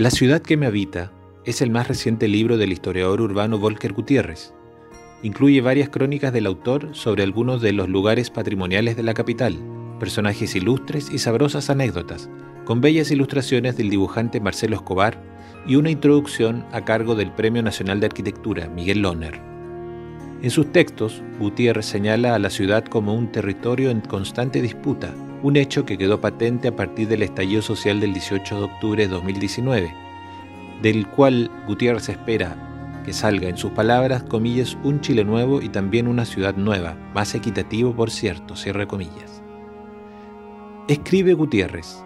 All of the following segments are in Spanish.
La ciudad que me habita es el más reciente libro del historiador urbano Volker Gutiérrez. Incluye varias crónicas del autor sobre algunos de los lugares patrimoniales de la capital, personajes ilustres y sabrosas anécdotas, con bellas ilustraciones del dibujante Marcelo Escobar y una introducción a cargo del Premio Nacional de Arquitectura, Miguel Loner. En sus textos, Gutiérrez señala a la ciudad como un territorio en constante disputa, un hecho que quedó patente a partir del estallido social del 18 de octubre de 2019, del cual Gutiérrez espera que salga, en sus palabras, comillas, un Chile nuevo y también una ciudad nueva, más equitativo, por cierto, cierre comillas. Escribe Gutiérrez,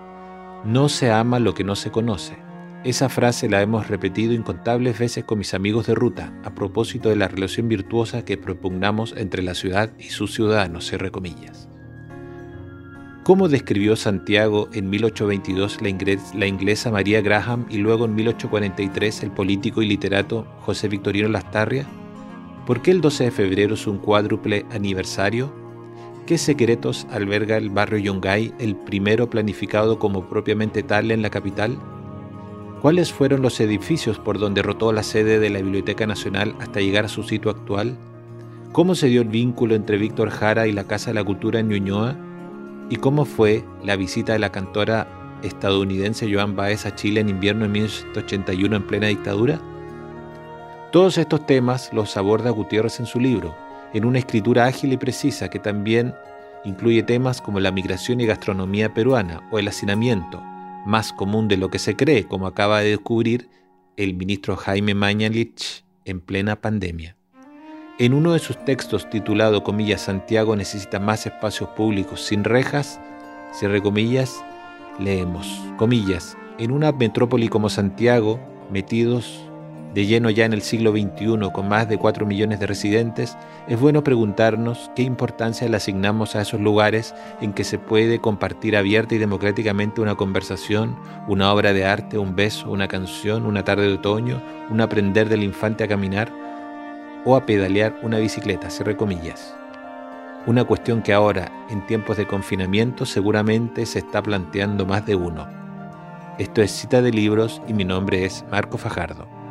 no se ama lo que no se conoce. Esa frase la hemos repetido incontables veces con mis amigos de ruta, a propósito de la relación virtuosa que propugnamos entre la ciudad y sus ciudadanos, cierre comillas. ¿Cómo describió Santiago en 1822 la, inglesa María Graham y luego en 1843 el político y literato José Victorino Lastarria? ¿Por qué el 12 de febrero es un cuádruple aniversario? ¿Qué secretos alberga el barrio Yungay, el primero planificado como propiamente tal en la capital? ¿Cuáles fueron los edificios por donde rotó la sede de la Biblioteca Nacional hasta llegar a su sitio actual? ¿Cómo se dio el vínculo entre Víctor Jara y la Casa de la Cultura en Ñuñoa? ¿Y cómo fue la visita de la cantora estadounidense Joan Baez a Chile en invierno de 1981 en plena dictadura? Todos estos temas los aborda Gutiérrez en su libro, en una escritura ágil y precisa que también incluye temas como la migración y gastronomía peruana o el hacinamiento, más común de lo que se cree, como acaba de descubrir el ministro Jaime Mañalich en plena pandemia. En uno de sus textos titulado, comillas, Santiago necesita más espacios públicos sin rejas, cierre comillas, leemos, comillas, en una metrópoli como Santiago, metidos de lleno ya en el siglo XXI con más de 4 millones de residentes, es bueno preguntarnos qué importancia le asignamos a esos lugares en que se puede compartir abierta y democráticamente una conversación, una obra de arte, un beso, una canción, una tarde de otoño, un aprender del infante a caminar, o a pedalear una bicicleta, cierre comillas. Una cuestión que ahora, en tiempos de confinamiento, seguramente se está planteando más de uno. Esto es Cita de Libros y mi nombre es Marco Fajardo.